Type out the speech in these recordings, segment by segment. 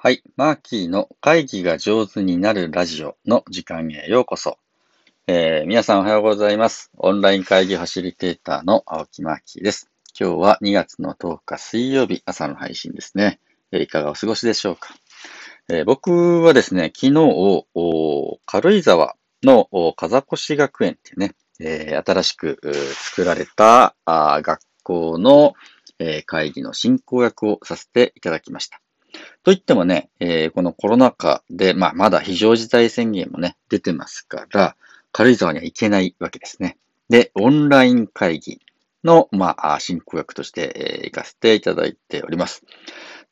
はい。マーキーの会議が上手になるラジオの時間へようこそ。えー、皆さんおはようございます。オンライン会議ファシリテーターの青木マーキーです。今日は2月の10日水曜日朝の配信ですね。えー、いかがお過ごしでしょうか。えー、僕はですね、昨日、軽井沢の風越学園っていうね、え新しく作られた学校の会議の進行役をさせていただきました。といってもね、えー、このコロナ禍で、まあ、まだ非常事態宣言もね、出てますから、軽井沢には行けないわけですね。で、オンライン会議の、まあ、進行役として、えー、行かせていただいております。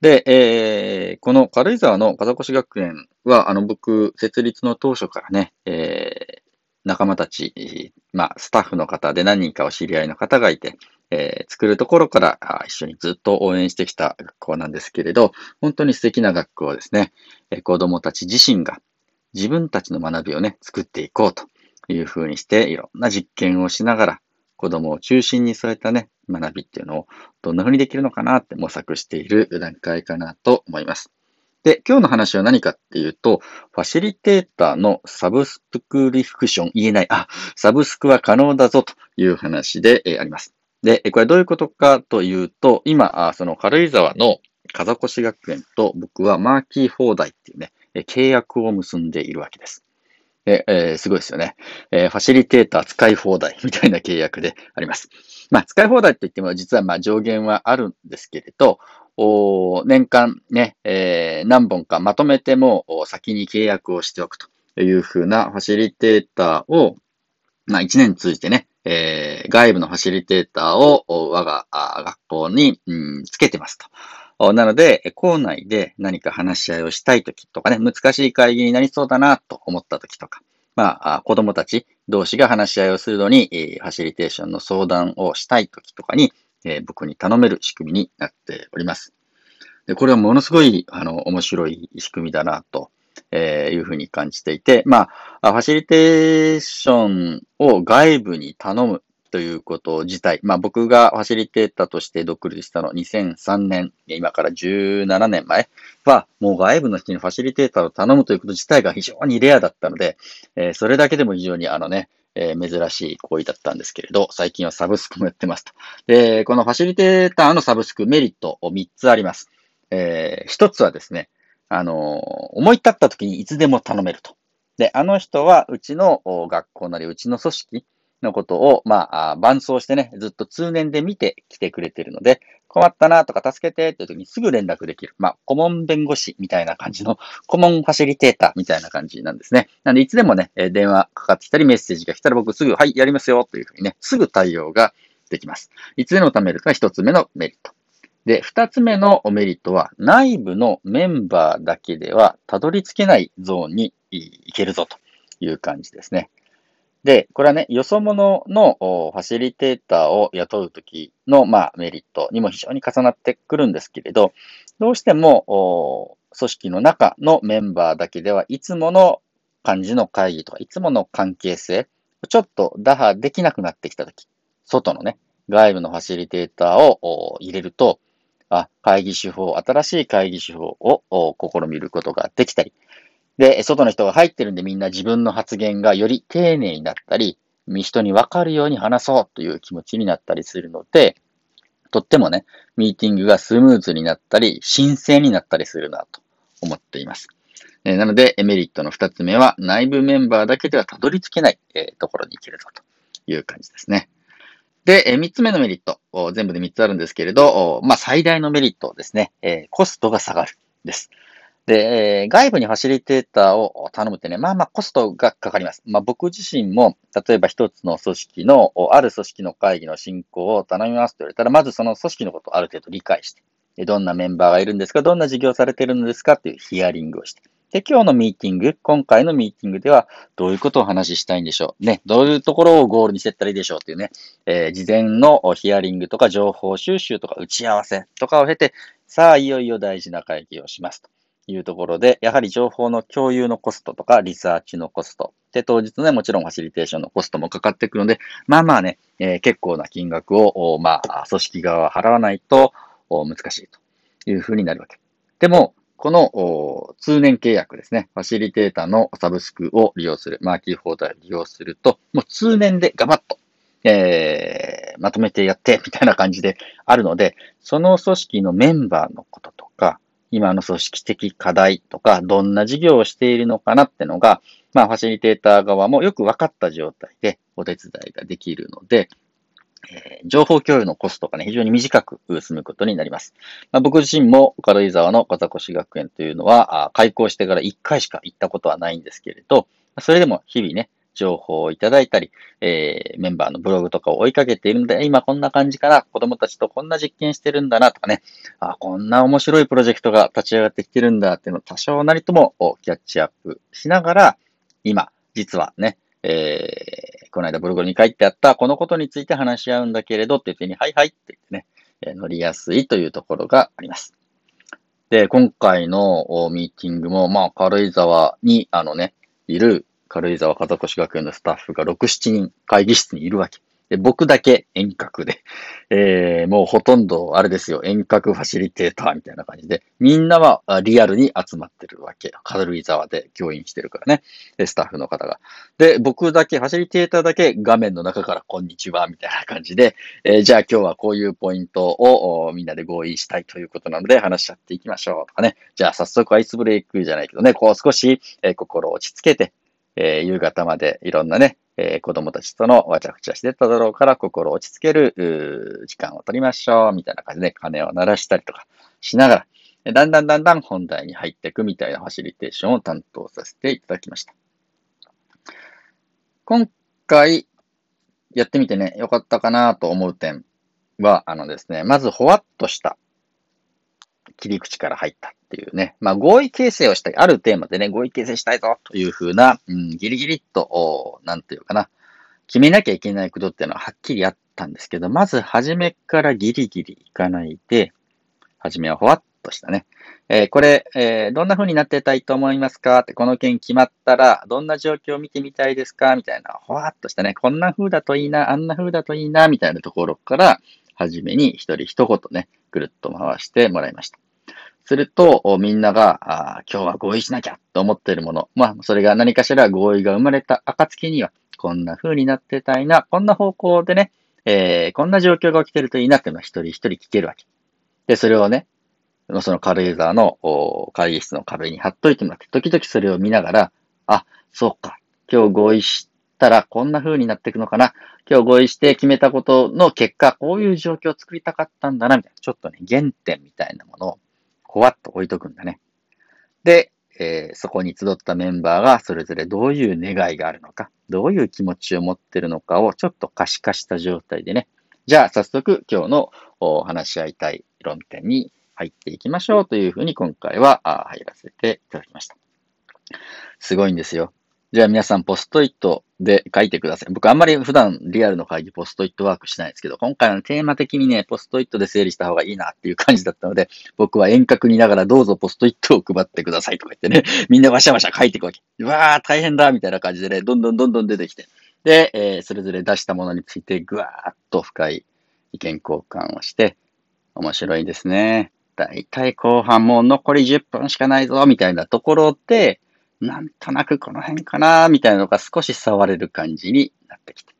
で、えー、この軽井沢の風越学園は、あの、僕、設立の当初からね、えー、仲間たち、まあ、スタッフの方で何人かお知り合いの方がいて、えー、作るところから一緒にずっと応援してきた学校なんですけれど、本当に素敵な学校ですね。えー、子供たち自身が自分たちの学びをね、作っていこうというふうにして、いろんな実験をしながら、子供を中心に添えたね、学びっていうのをどんな風にできるのかなって模索している段階かなと思います。で、今日の話は何かっていうと、ファシリテーターのサブスクリフクション、言えない、あ、サブスクは可能だぞという話で、あります。で、これどういうことかというと、今、その軽井沢の風越学園と僕はマーキー放題っていうね、契約を結んでいるわけです。えー、すごいですよね、えー、ファシリテーター使い放題みたいな契約であります。まあ、使い放題って言っても実はまあ上限はあるんですけれど、お年間ね、えー、何本かまとめても先に契約をしておくというふうなファシリテーターを、まあ、1年通じてね、えー、外部のファシリテーターを我が学校に、うん、つけてますと。なので、校内で何か話し合いをしたいときとかね、難しい会議になりそうだなと思ったときとか、まあ、子供たち同士が話し合いをするのに、ファシリテーションの相談をしたいときとかに、え僕に頼める仕組みになっております。で、これはものすごい、あの、面白い仕組みだなとえー、いうふうに感じていて、まあ、ファシリテーションを外部に頼むということ自体、まあ僕がファシリテーターとして独立したの2003年、今から17年前は、もう外部の人にファシリテーターを頼むということ自体が非常にレアだったので、えー、それだけでも非常にあのね、えー、珍しい行為だったんですけれど、最近はサブスクもやってますと。で、このファシリテーターのサブスクメリットを3つあります。えー、1つはですね、あの、思い立った時にいつでも頼めると。で、あの人はうちの学校なりうちの組織のことを、まあ、伴走してね、ずっと通年で見てきてくれてるので、困ったなとか助けてっていう時にすぐ連絡できる。まあ、顧問弁護士みたいな感じの、顧問ファシリテーターみたいな感じなんですね。なんで、いつでもね、電話かかってきたりメッセージが来たら僕すぐ、はい、やりますよというふうにね、すぐ対応ができます。いつでも貯めるが一つ目のメリット。で、二つ目のメリットは、内部のメンバーだけではたどり着けないゾーンに行けるぞという感じですね。で、これはね、よそ者のファシリテーターを雇うときの、まあ、メリットにも非常に重なってくるんですけれど、どうしても、組織の中のメンバーだけではいつもの感じの会議とか、いつもの関係性、ちょっと打破できなくなってきたとき、外のね、外部のファシリテーターを入れると、あ会議手法、新しい会議手法を試みることができたり、で、外の人が入ってるんでみんな自分の発言がより丁寧になったり、人に分かるように話そうという気持ちになったりするので、とってもね、ミーティングがスムーズになったり、新鮮になったりするなと思っています。えなので、メリットの二つ目は、内部メンバーだけではたどり着けない、えところに行けるぞという感じですね。で、3つ目のメリット、全部で3つあるんですけれど、まあ、最大のメリットですね、えコストが下がるです。で、え外部にファシリテーターを頼むってね、まあまあコストがかかります。まあ僕自身も、例えば一つの組織の、ある組織の会議の進行を頼みますと言われたら、まずその組織のことをある程度理解して、どんなメンバーがいるんですか、どんな事業されてるんですかっていうヒアリングをして、で、今日のミーティング、今回のミーティングでは、どういうことをお話したいんでしょう。ね、どういうところをゴールにしてったらいいでしょうっていうね、えー、事前のヒアリングとか情報収集とか打ち合わせとかを経て、さあ、いよいよ大事な会議をしますというところで、やはり情報の共有のコストとか、リサーチのコスト、で、当日ね、もちろんファシリテーションのコストもかかってくるので、まあまあね、えー、結構な金額を、まあ、組織側は払わないと難しいというふうになるわけ。でも、この通年契約ですね。ファシリテーターのサブスクを利用する、マーキー放題を利用すると、もう通年でガバッと、えー、まとめてやって、みたいな感じであるので、その組織のメンバーのこととか、今の組織的課題とか、どんな事業をしているのかなってのが、まあ、ファシリテーター側もよく分かった状態でお手伝いができるので、え、情報共有のコストがね、非常に短く済むことになります。まあ、僕自身も軽井沢の風越学園というのは、開校してから1回しか行ったことはないんですけれど、それでも日々ね、情報をいただいたり、えー、メンバーのブログとかを追いかけているので、今こんな感じかな、子供たちとこんな実験してるんだなとかね、あ、こんな面白いプロジェクトが立ち上がってきてるんだっていうのを多少なりともキャッチアップしながら、今、実はね、えー、この間ブログに書いてあった、このことについて話し合うんだけれどって言ってに、はいはいって言ってね、え乗りやすいというところがあります。で、今回のミーティングも、まあ、軽井沢に、あのね、いる軽井沢風越学園のスタッフが6、7人会議室にいるわけ。で、僕だけ遠隔で、えー、もうほとんど、あれですよ、遠隔ファシリテーターみたいな感じで、みんなはリアルに集まってるわけ。軽井沢で教員してるからね。スタッフの方が。で、僕だけ、ファシリテーターだけ画面の中からこんにちは、みたいな感じで、えー、じゃあ今日はこういうポイントをみんなで合意したいということなので話し合っていきましょうとかね。じゃあ早速アイスブレイクじゃないけどね、こう少し、えー、心を落ち着けて、えー、夕方までいろんなね、えー、子供たちとのわちゃくちゃしてただろうから心落ち着ける時間を取りましょう、みたいな感じで鐘を鳴らしたりとかしながら、だんだんだんだん本題に入っていくみたいなファシリテーションを担当させていただきました。今回やってみてね、よかったかなと思う点は、あのですね、まずほわっとした切り口から入ったっていうね。まあ、合意形成をしたい。あるテーマでね、合意形成したいぞというふうな、うん、ギリギリっと、なんていうかな。決めなきゃいけないことっていうのははっきりあったんですけど、まず初めからギリギリいかないで、初めはほわっとしたね。えー、これ、えー、どんな風になってたいと思いますか？って、この件決まったら、どんな状況を見てみたいですか？みたいな、ほわっとしたね。こんな風だといいな、あんな風だといいな、みたいなところから、初めに一人一言ね、ぐるっと回してもらいました。すると、みんなが、今日は合意しなきゃと思っているもの。まあ、それが何かしら合意が生まれた暁には、こんな風になってたいな、こんな方向でね、えー、こんな状況が起きてるといいなっていうのは一人一人聞けるわけ。で、それをね、その軽井沢の会議室の壁に貼っといてもらって、時々それを見ながら、あ、そうか、今日合意したらこんな風になっていくのかな。今日合意して決めたことの結果、こういう状況を作りたかったんだな、みたいな。ちょっとね、原点みたいなものをほわっと置いとくんだね。で、えー、そこに集ったメンバーがそれぞれどういう願いがあるのか、どういう気持ちを持ってるのかをちょっと可視化した状態でね、じゃあ早速今日の話し合いたい論点に入っていきましょうというふうに今回は入らせていただきました。すごいんですよ。じゃあ皆さんポストイットで書いてください。僕あんまり普段リアルの会議ポストイットワークしないですけど、今回のテーマ的にね、ポストイットで整理した方がいいなっていう感じだったので、僕は遠隔にながらどうぞポストイットを配ってくださいとか言ってね、みんなわしゃわしゃ書いていくわけ。うわー大変だみたいな感じでね、どんどんどんどん出てきて。で、えー、それぞれ出したものについてぐわーっと深い意見交換をして、面白いですね。だいたい後半もう残り10分しかないぞみたいなところで、なんとなくこの辺かな、みたいなのが少し触れる感じになってきて。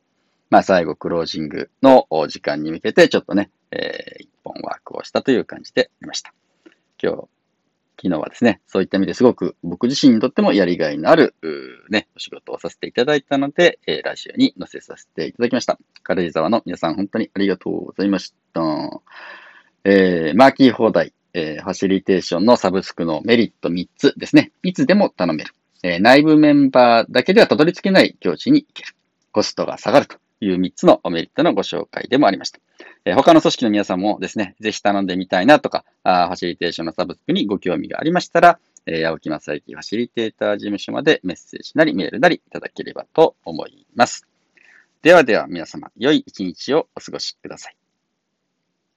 まあ最後クロージングの時間に向けてちょっとね、えー、一本ワークをしたという感じでありました。今日、昨日はですね、そういった意味ですごく僕自身にとってもやりがいのある、ね、お仕事をさせていただいたので、えー、ラジオに載せさせていただきました。軽井沢の皆さん本当にありがとうございました。えー、マーキー放題、えー、ファシリテーションのサブスクのメリット3つですね。いつでも頼める。えー、内部メンバーだけではたどり着けない境地に行ける。コストが下がるという3つのメリットのご紹介でもありました。えー、他の組織の皆さんもですね、ぜひ頼んでみたいなとか、あファシリテーションのサブスクにご興味がありましたら、えー、青木正幸ファシリテーター事務所までメッセージなりメールなりいただければと思います。ではでは皆様、良い一日をお過ごしください。